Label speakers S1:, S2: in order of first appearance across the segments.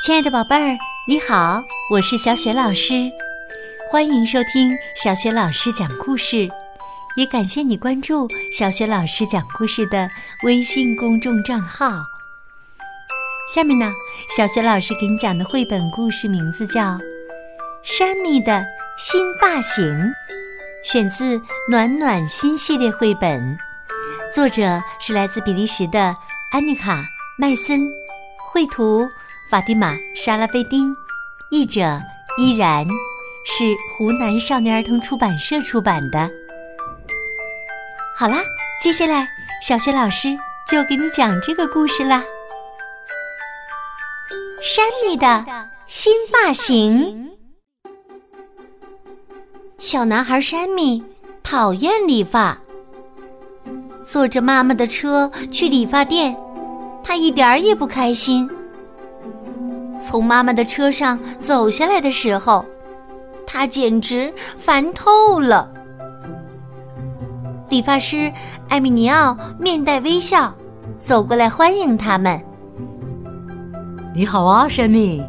S1: 亲爱的宝贝儿，你好，我是小雪老师，欢迎收听小雪老师讲故事，也感谢你关注小雪老师讲故事的微信公众账号。下面呢，小雪老师给你讲的绘本故事名字叫《山米的新发型》，选自《暖暖心》系列绘本，作者是来自比利时的安妮卡·麦森，绘图。法蒂玛·沙拉菲丁，译者依然，是湖南少年儿童出版社出版的。好啦，接下来小雪老师就给你讲这个故事啦。山里的新发型，小男孩山米讨厌理发，坐着妈妈的车去理发店，他一点儿也不开心。从妈妈的车上走下来的时候，他简直烦透了。理发师艾米尼奥面带微笑走过来欢迎他们。
S2: 你好啊，山米。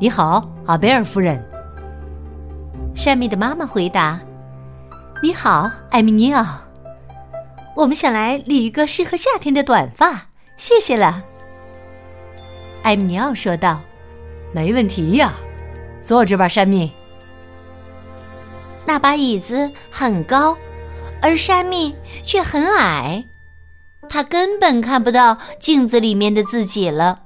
S2: 你好，阿贝尔夫人。
S1: 山米的妈妈回答：“你好，艾米尼奥。我们想来理一个适合夏天的短发，谢谢了。”艾米尼奥说道：“
S2: 没问题呀，坐着吧，山米。”
S1: 那把椅子很高，而山米却很矮，他根本看不到镜子里面的自己了。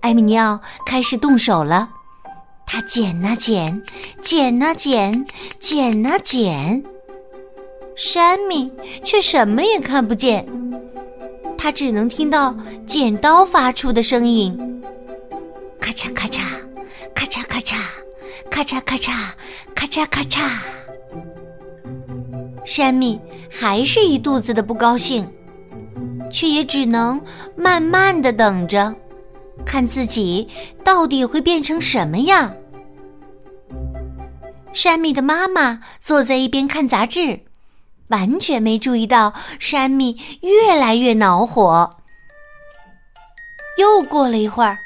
S1: 艾米尼奥开始动手了，他剪啊剪，剪啊剪，剪啊剪，山米却什么也看不见。他只能听到剪刀发出的声音，咔嚓咔嚓，咔嚓咔嚓，咔嚓咔嚓，咔嚓咔嚓。山米还是一肚子的不高兴，却也只能慢慢的等着，看自己到底会变成什么样。山米的妈妈坐在一边看杂志。完全没注意到山米越来越恼火。又过了一会儿，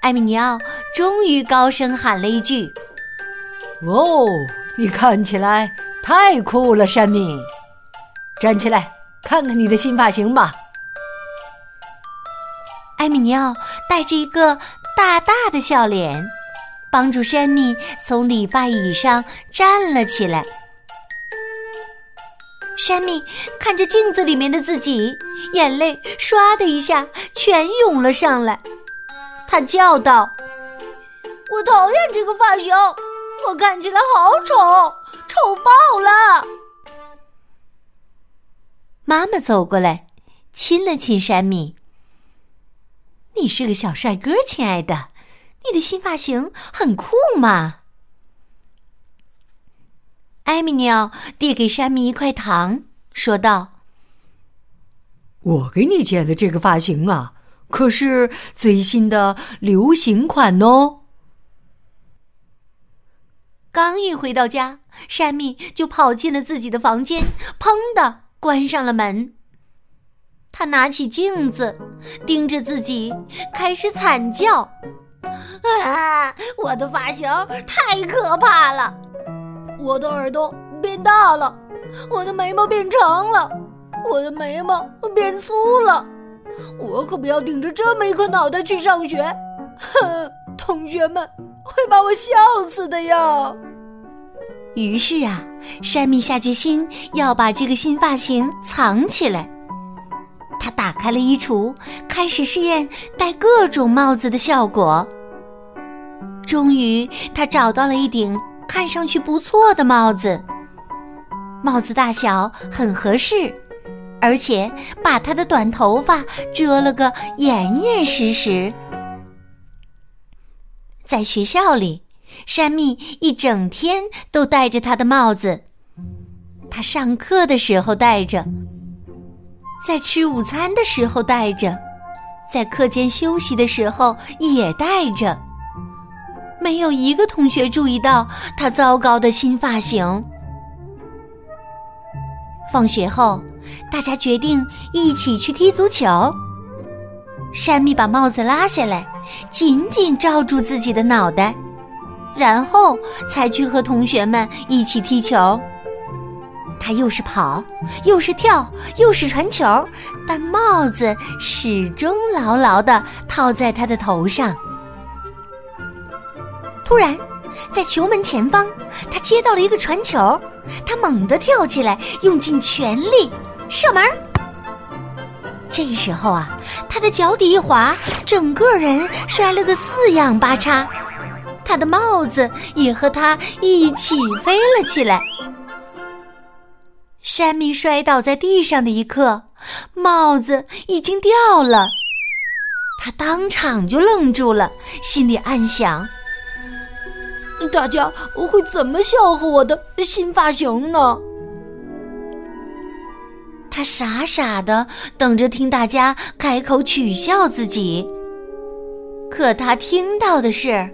S1: 艾米尼奥终于高声喊了一句：“
S2: 哦，你看起来太酷了，山米！站起来，看看你的新发型吧。”
S1: 艾米尼奥带着一个大大的笑脸，帮助山米从理发椅上站了起来。山米看着镜子里面的自己，眼泪唰的一下全涌了上来。他叫道：“我讨厌这个发型，我看起来好丑，丑爆了！”妈妈走过来，亲了亲山米：“你是个小帅哥，亲爱的，你的新发型很酷嘛。”艾米鸟递给山米一块糖，说道：“
S2: 我给你剪的这个发型啊，可是最新的流行款哦。”
S1: 刚一回到家，山米就跑进了自己的房间，砰的关上了门。他拿起镜子，盯着自己，开始惨叫：“啊，我的发型太可怕了！”我的耳朵变大了，我的眉毛变长了，我的眉毛变粗了，我可不要顶着这么一颗脑袋去上学，哼，同学们会把我笑死的呀。于是啊，山米下决心要把这个新发型藏起来。他打开了衣橱，开始试验戴各种帽子的效果。终于，他找到了一顶。看上去不错的帽子，帽子大小很合适，而且把他的短头发遮了个严严实实。在学校里，山蜜一整天都戴着他的帽子，他上课的时候戴着，在吃午餐的时候戴着，在课间休息的时候也戴着。没有一个同学注意到他糟糕的新发型。放学后，大家决定一起去踢足球。山蜜把帽子拉下来，紧紧罩住自己的脑袋，然后才去和同学们一起踢球。他又是跑，又是跳，又是传球，但帽子始终牢牢地套在他的头上。突然，在球门前方，他接到了一个传球，他猛地跳起来，用尽全力射门。这时候啊，他的脚底一滑，整个人摔了个四仰八叉，他的帽子也和他一起飞了起来。山米摔倒在地上的一刻，帽子已经掉了，他当场就愣住了，心里暗想：大家会怎么笑话我的新发型呢？他傻傻的等着听大家开口取笑自己，可他听到的是：“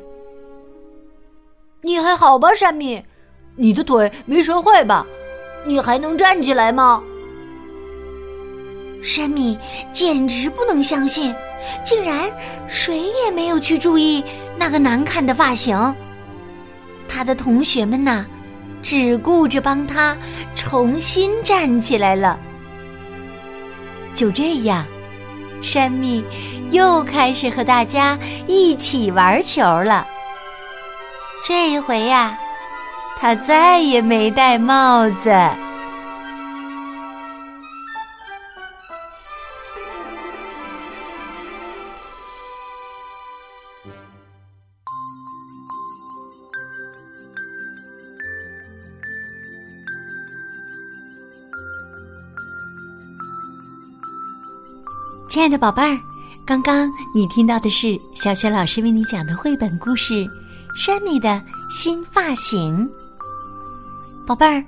S1: 你还好吧，山米？你的腿没摔坏吧？你还能站起来吗？”山米简直不能相信，竟然谁也没有去注意那个难看的发型。他的同学们呐，只顾着帮他重新站起来了。就这样，山蜜又开始和大家一起玩球了。这一回呀，他再也没戴帽子。亲爱的宝贝儿，刚刚你听到的是小雪老师为你讲的绘本故事《山米的新发型》。宝贝儿，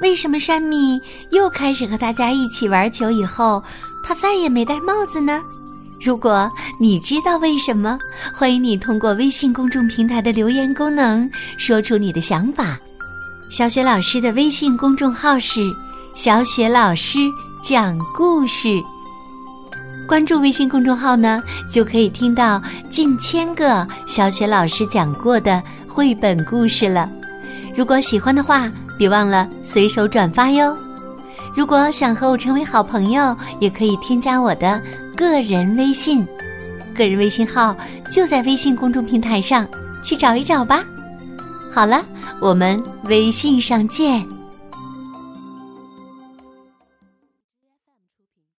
S1: 为什么山米又开始和大家一起玩球？以后他再也没戴帽子呢？如果你知道为什么，欢迎你通过微信公众平台的留言功能说出你的想法。小雪老师的微信公众号是“小雪老师讲故事”。关注微信公众号呢，就可以听到近千个小雪老师讲过的绘本故事了。如果喜欢的话，别忘了随手转发哟。如果想和我成为好朋友，也可以添加我的个人微信，个人微信号就在微信公众平台上，去找一找吧。好了，我们微信上见。